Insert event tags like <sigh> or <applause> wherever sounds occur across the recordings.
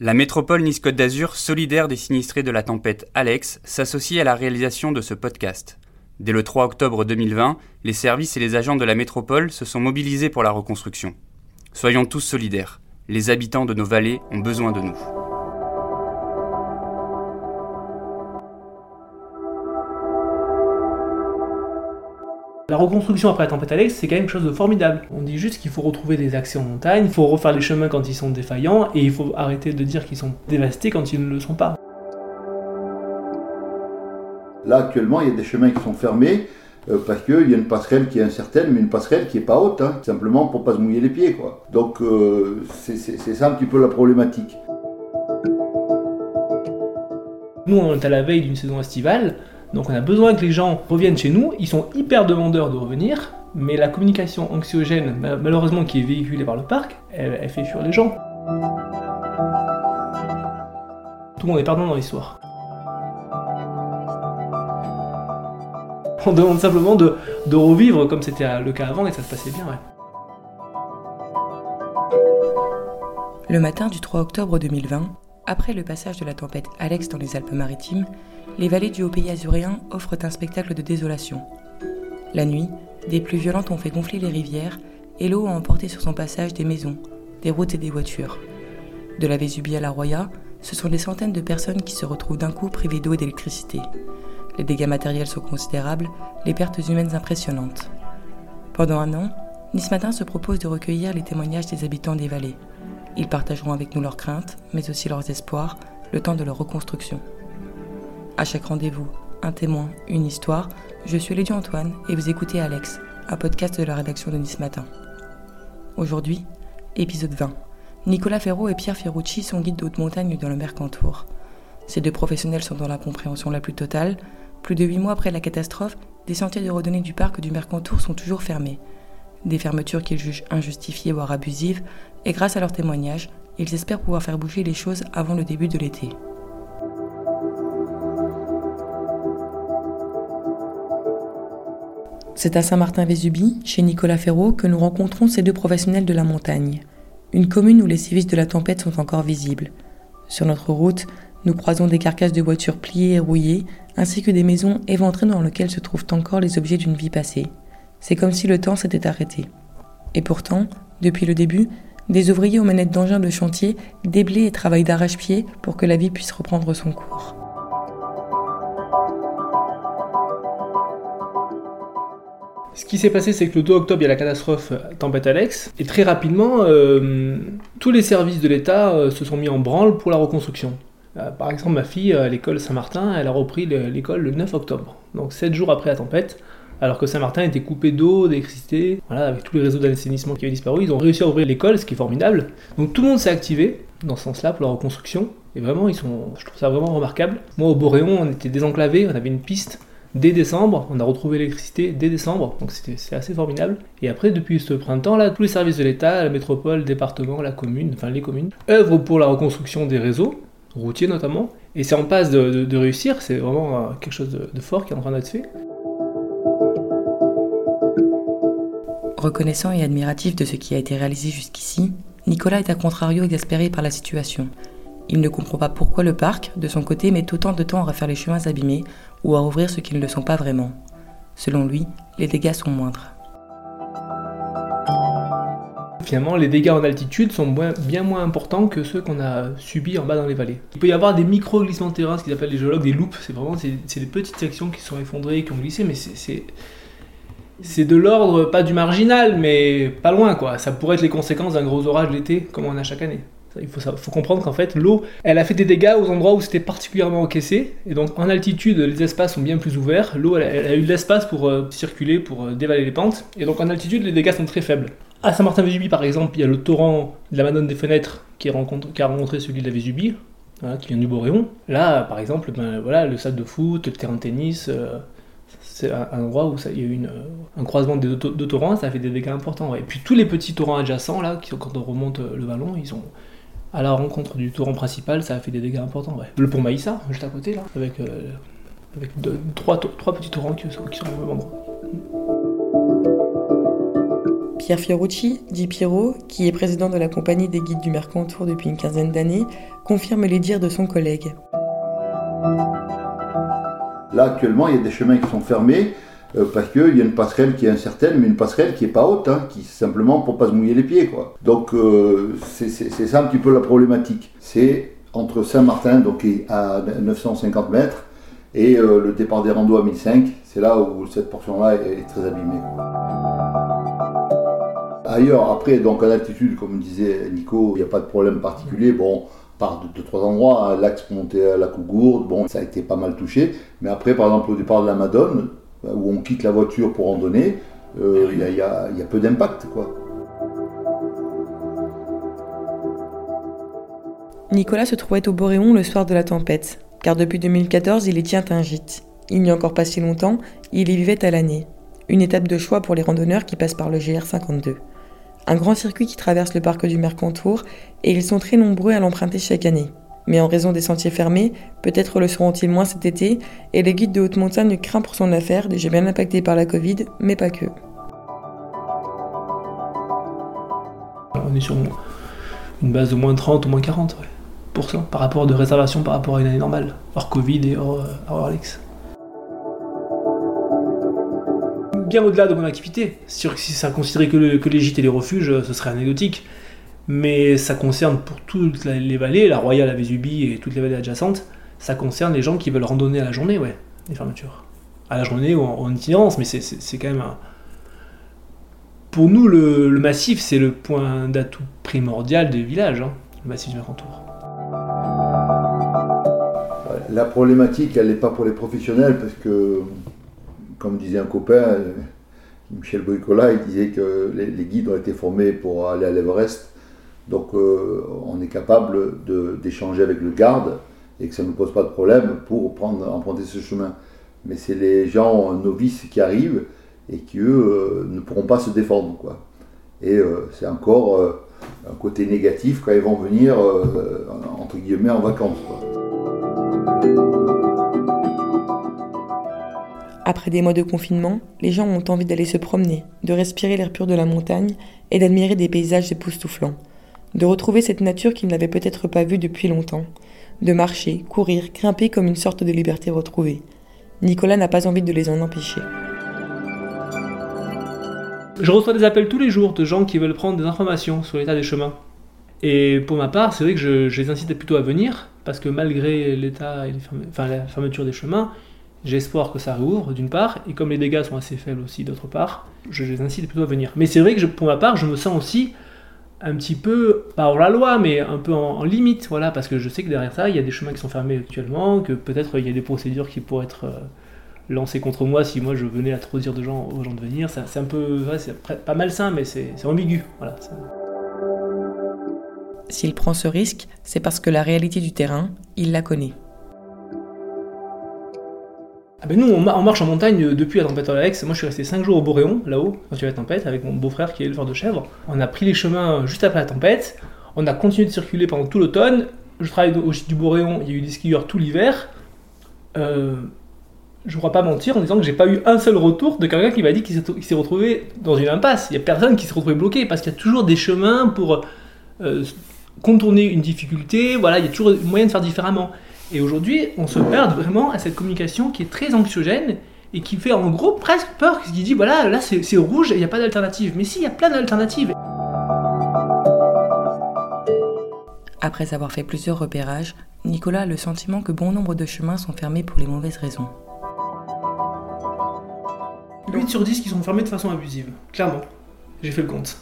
La métropole Nice-Côte d'Azur, solidaire des sinistrés de la tempête Alex, s'associe à la réalisation de ce podcast. Dès le 3 octobre 2020, les services et les agents de la métropole se sont mobilisés pour la reconstruction. Soyons tous solidaires. Les habitants de nos vallées ont besoin de nous. La reconstruction après la tempête Alex, c'est quand même quelque chose de formidable. On dit juste qu'il faut retrouver des accès en montagne, il faut refaire les chemins quand ils sont défaillants, et il faut arrêter de dire qu'ils sont dévastés quand ils ne le sont pas. Là, actuellement, il y a des chemins qui sont fermés euh, parce qu'il y a une passerelle qui est incertaine, mais une passerelle qui n'est pas haute, hein, simplement pour pas se mouiller les pieds. Quoi. Donc, euh, c'est ça un petit peu la problématique. Nous, on est à la veille d'une saison estivale. Donc on a besoin que les gens reviennent chez nous, ils sont hyper demandeurs de revenir, mais la communication anxiogène, malheureusement qui est véhiculée par le parc, elle, fait fuir les gens. Tout le monde est perdant dans l'histoire. On demande simplement de, revivre comme c'était le cas avant et ça se passait bien. Ouais. Le matin du 3 octobre 2020, après le passage de la tempête Alex dans les Alpes-Maritimes, les vallées du haut pays azuréen offrent un spectacle de désolation. La nuit, des pluies violentes ont fait gonfler les rivières et l'eau a emporté sur son passage des maisons, des routes et des voitures. De la Vésubie à la Roya, ce sont des centaines de personnes qui se retrouvent d'un coup privées d'eau et d'électricité. Les dégâts matériels sont considérables, les pertes humaines impressionnantes. Pendant un an, Nice Matin se propose de recueillir les témoignages des habitants des vallées. Ils partageront avec nous leurs craintes, mais aussi leurs espoirs, le temps de leur reconstruction. À chaque rendez-vous, un témoin, une histoire, je suis Lady Antoine et vous écoutez Alex, un podcast de la rédaction de Nice Matin. Aujourd'hui, épisode 20. Nicolas Ferraud et Pierre Ferrucci sont guides d'haute montagne dans le Mercantour. Ces deux professionnels sont dans la compréhension la plus totale. Plus de huit mois après la catastrophe, des sentiers de randonnée du parc du Mercantour sont toujours fermés. Des fermetures qu'ils jugent injustifiées voire abusives, et grâce à leurs témoignages, ils espèrent pouvoir faire bouger les choses avant le début de l'été. C'est à Saint-Martin-Vésubie, chez Nicolas Ferraud, que nous rencontrons ces deux professionnels de la montagne. Une commune où les sévices de la tempête sont encore visibles. Sur notre route, nous croisons des carcasses de voitures pliées et rouillées, ainsi que des maisons éventrées dans lesquelles se trouvent encore les objets d'une vie passée. C'est comme si le temps s'était arrêté. Et pourtant, depuis le début, des ouvriers aux manettes d'engins de chantier déblaient et travaillent d'arrache-pied pour que la vie puisse reprendre son cours. Qui s'est passé, c'est que le 2 octobre, il y a la catastrophe euh, tempête Alex, et très rapidement, euh, tous les services de l'État euh, se sont mis en branle pour la reconstruction. par exemple, ma fille à l'école Saint-Martin, elle a repris l'école le 9 octobre, donc 7 jours après la tempête alors que Saint-Martin était coupé d'eau, d'électricité, voilà, avec tous les réseaux d'assainissement qui avaient disparu, ils ont réussi à ouvrir l'école, ce qui est formidable. Donc tout le monde s'est activé dans ce sens-là pour la reconstruction, et vraiment, ils sont, je trouve ça vraiment remarquable. Moi, au Boréon, on était désenclavé, on avait une piste dès décembre, on a retrouvé l'électricité dès décembre, donc c'est assez formidable. Et après, depuis ce printemps-là, tous les services de l'État, la métropole, le département, la commune, enfin les communes, œuvrent pour la reconstruction des réseaux, routiers notamment, et c'est en passe de, réussir, c'est vraiment euh, quelque chose de fort qui est en train d'être fait. Reconnaissant et admiratif de ce qui a été réalisé jusqu'ici, Nicolas est à contrario exaspéré par la situation. Il ne comprend pas pourquoi le parc, de son côté, met autant de temps à refaire les chemins abîmés ou à rouvrir ceux qui ne le sont pas vraiment. Selon lui, les dégâts sont moindres. Finalement, les dégâts en altitude sont bien moins importants que ceux qu'on a subis en bas dans les vallées. Il peut y avoir des micro-glissements de terrain, ce qu'ils appellent les géologues des loupes. C'est vraiment c'est des petites sections qui sont effondrées, qui ont glissé, mais c'est c'est de l'ordre, pas du marginal, mais pas loin, quoi. Ça pourrait être les conséquences d'un gros orage l'été, comme on a chaque année. Il faut, comprendre qu'en fait, l'eau, elle a fait des dégâts aux endroits où c'était particulièrement encaissé. Et donc, en altitude, les espaces sont bien plus ouverts. L'eau, elle, a eu de l'espace pour euh, circuler, pour euh, dévaler les pentes. Et donc, en altitude, les dégâts sont très faibles. À Saint-Martin-Vésubie, par exemple, il y a le torrent de la Madone des Fenêtres qui, a rencontré celui de la Vésubie, qui vient du Boréon. Là, par exemple, ben, voilà, le stade de foot, le terrain de tennis. Euh, c'est un, endroit où il y a eu un croisement des deux, torrents, ça a fait des dégâts importants. Et puis tous les petits torrents adjacents, là, qui, quand on remonte le vallon, ils ont, à la rencontre du torrent principal, ça a fait des dégâts importants. Le pont Maïssa, juste à côté, là, avec, euh, avec trois, trois, petits torrents qui, sont au même endroit. Pierre Fiorucci, dit Pierrot, qui est président de la compagnie des guides du Mercantour depuis une quinzaine d'années, confirme les dires de son collègue. Là, actuellement, il y a des chemins qui sont fermés euh, parce qu'il y a une passerelle qui est incertaine, mais une passerelle qui n'est pas haute, hein, qui simplement pour pas se mouiller les pieds. Quoi. Donc, euh, c'est ça un petit peu la problématique. C'est entre Saint-Martin, donc à 950 mètres, et euh, le départ des randos à 1005. C'est là où cette portion-là est, très abîmée. Ailleurs, après, donc en altitude, comme disait Nico, il n'y a pas de problème particulier. Bon, par de, trois endroits, hein, l'axe monter à la Cougourde, bon, ça a été pas mal touché. Mais après, par exemple, au départ de la Madone, où on quitte la voiture pour randonner, euh, il y, a, peu d'impact, quoi. Nicolas se trouvait au Boréon le soir de la tempête, car depuis 2014, il y tient un gîte. Il n'y a encore pas si longtemps, il y vivait à l'année. Une étape de choix pour les randonneurs qui passent par le GR52 un grand circuit qui traverse le parc du Mercantour, et ils sont très nombreux à l'emprunter chaque année. Mais en raison des sentiers fermés, peut-être le seront-ils moins cet été, et les guides de haute montagne craint pour son affaire, déjà bien impacté par la Covid, mais pas que. On est sur une base de moins 30 ou moins 40% par rapport de réservation par rapport à une année normale, hors Covid et hors, euh, hors Alex. bien au-delà de mon activité. Sûr que si ça considérait que, les gîtes et les refuges, ce serait anecdotique. Mais ça concerne pour toutes les vallées, la Royale, la Vésubie et toutes les vallées adjacentes, ça concerne les gens qui veulent randonner à la journée, ouais, les fermetures. À la journée ou en, itinérance, mais c'est quand même un... Pour nous, le, massif, c'est le point d'atout primordial des villages, hein, le massif du Mercantour. La problématique, elle n'est pas pour les professionnels, parce que comme disait un copain, Michel Boicola, il disait que les, guides ont été formés pour aller à l'Everest. Donc euh, on est capable d'échanger avec le garde et que ça ne pose pas de problème pour emprunter ce chemin. Mais c'est les gens novices qui arrivent et qui, eux, euh, ne pourront pas se défendre. Et c'est encore un côté négatif quand ils vont venir, entre guillemets, en vacances. Après des mois de confinement, les gens ont envie d'aller se promener, de respirer l'air pur de la montagne et d'admirer des paysages époustouflants. De retrouver cette nature qu'ils n'avaient peut-être pas vue depuis longtemps. De marcher, courir, grimper comme une sorte de liberté retrouvée. Nicolas n'a pas envie de les en empêcher. Je reçois des appels tous les jours de gens qui veulent prendre des informations sur l'état des chemins. Et pour ma part, c'est vrai que je, les incite plutôt à venir, parce que malgré l'état la fermeture des chemins, espoir que ça rouvre, d'une part, et comme les dégâts sont assez faibles aussi, d'autre part, je les incite plutôt à venir. Mais c'est vrai que pour ma part, je me sens aussi un petit peu, pas hors la loi, mais un peu en, limite, voilà, parce que je sais que derrière ça, il y a des chemins qui sont fermés actuellement, que peut-être il y a des procédures qui pourraient être euh, lancées contre moi si moi je venais à trop dire gens, aux gens de venir. C'est un peu, c'est pas malsain, mais c'est ambigu, voilà. S'il prend ce risque, c'est parce que la réalité du terrain, il la connaît. Ah ben nous, on, marche en montagne euh, depuis la tempête Alex. Moi, je suis resté 5 jours au Boréon, là-haut, quand il y avait la tempête, avec mon beau-frère qui est éleveur de chèvres. On a pris les chemins juste après la tempête. On a continué de circuler pendant tout l'automne. Je travaille au gîte du Boréon, il y a eu des skieurs tout l'hiver. Euh, je ne crois pas mentir en disant que j'ai pas eu un seul retour de quelqu'un qui m'a dit qu'il s'est retrouvé dans une impasse. Il n'y a personne qui s'est retrouvé bloqué parce qu'il y a toujours des chemins pour euh, contourner une difficulté. Voilà, il y a toujours moyen de faire différemment. Et aujourd'hui, on se perd vraiment à cette communication qui est très anxiogène et qui fait en gros presque peur, qui dit voilà, là c'est rouge et il n'y a pas d'alternative. Mais si, il y a plein d'alternatives. Après avoir fait plusieurs repérages, Nicolas a le sentiment que bon nombre de chemins sont fermés pour les mauvaises raisons. 8 sur 10 qui sont fermés de façon abusive, clairement. J'ai fait le compte.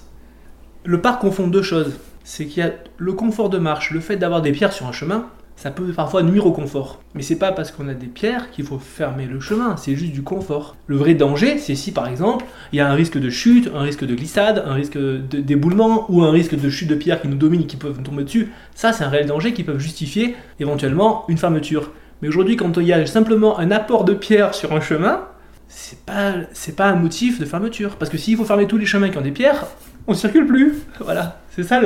Le parc confond deux choses. C'est qu'il y a le confort de marche, le fait d'avoir des pierres sur un chemin, ça peut parfois nuire au confort. Mais c'est pas parce qu'on a des pierres qu'il faut fermer le chemin, c'est juste du confort. Le vrai danger, c'est si par exemple, il y a un risque de chute, un risque de glissade, un risque d'éboulement ou un risque de chute de pierres qui nous dominent et qui peuvent nous tomber dessus. Ça, c'est un réel danger qui peut justifier éventuellement une fermeture. Mais aujourd'hui, quand il y a simplement un apport de pierres sur un chemin, c'est pas, c'est pas un motif de fermeture. Parce que s'il faut fermer tous les chemins qui ont des pierres, on circule plus. <laughs> Voilà, c'est ça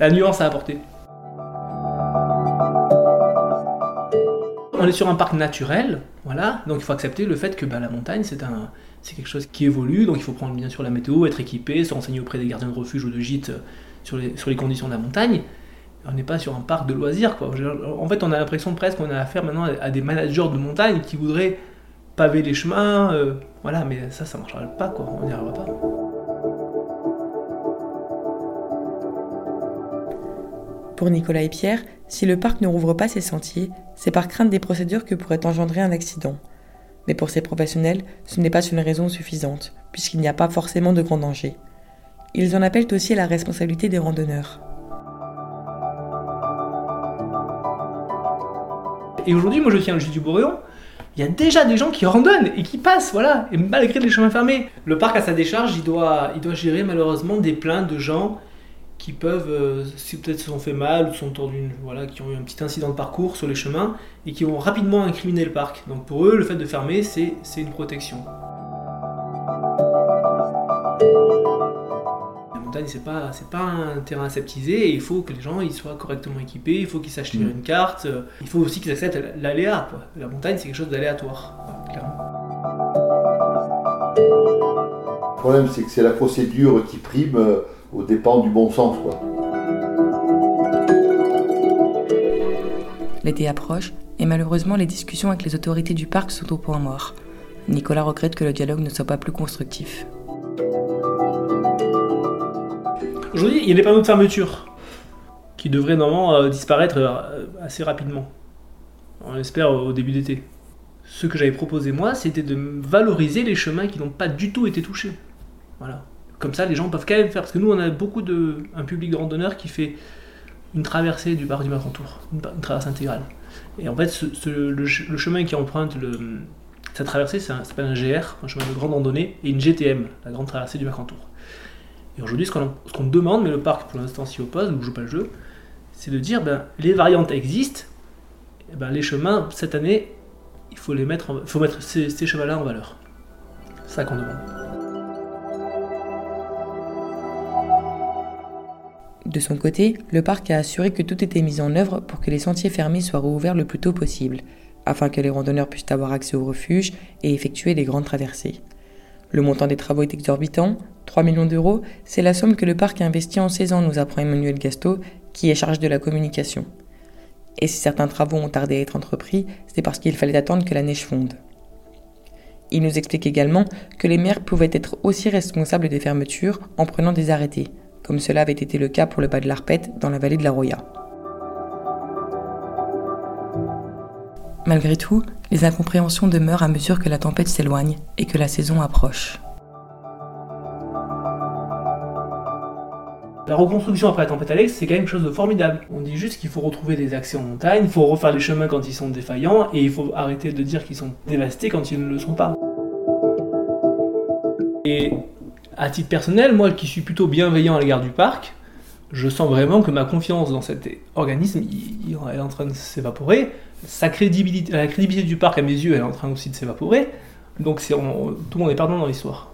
la nuance à apporter. On est sur un parc naturel, voilà, donc il faut accepter le fait que bah, la montagne, c'est quelque chose qui évolue, donc il faut prendre bien sûr la météo, être équipé, se renseigner auprès des gardiens de refuge ou de gîtes euh, sur les, conditions de la montagne. On n'est pas sur un parc de loisirs. En fait, on a l'impression presque qu'on a affaire maintenant à des managers de montagne qui voudraient paver les chemins, euh, voilà, mais ça, ça marchera pas. On n'y arrivera pas. Pour Nicolas et Pierre, si le parc ne rouvre pas ses sentiers, c'est par crainte des procédures que pourrait engendrer un accident. Mais pour ces professionnels, ce n'est pas une raison suffisante, puisqu'il n'y a pas forcément de grands dangers. Ils en appellent aussi à la responsabilité des randonneurs. Et aujourd'hui, moi je tiens le gîte du Boréon, il y a déjà des gens qui randonnent et qui passent, voilà, et malgré les chemins fermés. Le parc à sa décharge, il doit, il doit gérer malheureusement des plaintes de gens qui peuvent, euh, si peut-être se sont fait mal ou sont tordus, voilà, qui ont eu un petit incident de parcours sur les chemins et qui vont rapidement incriminer le parc. Donc pour eux, le fait de fermer, c'est une protection. La montagne, c'est pas, c'est pas un terrain aseptisé et il faut que les gens ils soient correctement équipés, il faut qu'ils sachent lire mm. une carte, il faut aussi qu'ils acceptent l'aléa. La montagne, c'est quelque chose d'aléatoire, clairement. Le problème, c'est que c'est la procédure qui prime euh, au dépend du bon sens. L'été approche et malheureusement les discussions avec les autorités du parc sont au point mort. Nicolas regrette que le dialogue ne soit pas plus constructif. Aujourd'hui, il y a des panneaux de fermeture qui devraient normalement euh, disparaître euh, assez rapidement. On espère au début d'été. Ce que j'avais proposé moi, c'était de valoriser les chemins qui n'ont pas du tout été touchés. Voilà. Comme ça, les gens peuvent quand même faire. Parce que nous, on a beaucoup de. un public de randonneurs qui fait une traversée du bar du Mercantour, une, une traversée intégrale. Et en fait, le, chemin qui emprunte le, cette traversée, ça s'appelle un GR, un chemin de grande randonnée, et une GTM, la grande traversée du Mercantour. Et aujourd'hui, ce qu'on demande, mais le parc pour l'instant s'y oppose, ne joue pas le jeu, c'est de dire ben, les variantes existent, ben, les chemins, cette année, il faut, les mettre, faut mettre ces, ces chemins-là en valeur. C'est ça qu'on demande. De son côté, le parc a assuré que tout était mis en œuvre pour que les sentiers fermés soient rouverts le plus tôt possible, afin que les randonneurs puissent avoir accès au refuge et effectuer des grandes traversées. Le montant des travaux est exorbitant, 3 millions d'euros, c'est la somme que le parc a investie en 16 ans, nous apprend Emmanuel Gasto, qui est chargé de la communication. Et si certains travaux ont tardé à être entrepris, c'est parce qu'il fallait attendre que la neige fonde. Il nous explique également que les maires pouvaient être aussi responsables des fermetures en prenant des arrêtés, comme cela avait été le cas pour le bas de l'Arpette dans la vallée de la Roya. Malgré tout, les incompréhensions demeurent à mesure que la tempête s'éloigne et que la saison approche. La reconstruction après la tempête Alex, c'est quand même quelque chose de formidable. On dit juste qu'il faut retrouver des accès en montagne, il faut refaire les chemins quand ils sont défaillants, et il faut arrêter de dire qu'ils sont dévastés quand ils ne le sont pas. À titre personnel, moi qui suis plutôt bienveillant à l'égard du parc, je sens vraiment que ma confiance dans cet organisme est en train de s'évaporer. Sa crédibilité, la crédibilité du parc à mes yeux elle est en train aussi de s'évaporer. Donc tout le monde est perdant dans l'histoire.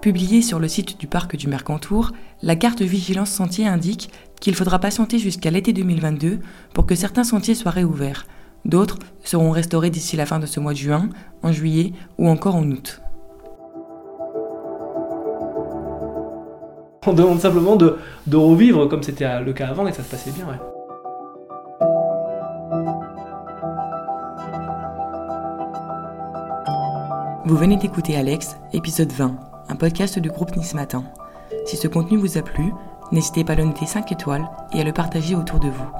Publiée sur le site du parc du Mercantour, la carte vigilance sentier indique qu'il faudra patienter jusqu'à l'été 2022 pour que certains sentiers soient réouverts. D'autres seront restaurés d'ici la fin de ce mois de juin, en juillet ou encore en août. On demande simplement de, revivre comme c'était le cas avant et ça se passait bien. Vous venez d'écouter Alex, épisode 20, un podcast du groupe Nice Matin. Si ce contenu vous a plu, n'hésitez pas à le noter 5 étoiles et à le partager autour de vous.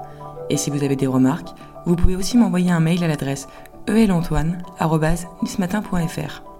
Et si vous avez des remarques, vous pouvez aussi m'envoyer un mail à l'adresse elantoine.nismatin.fr.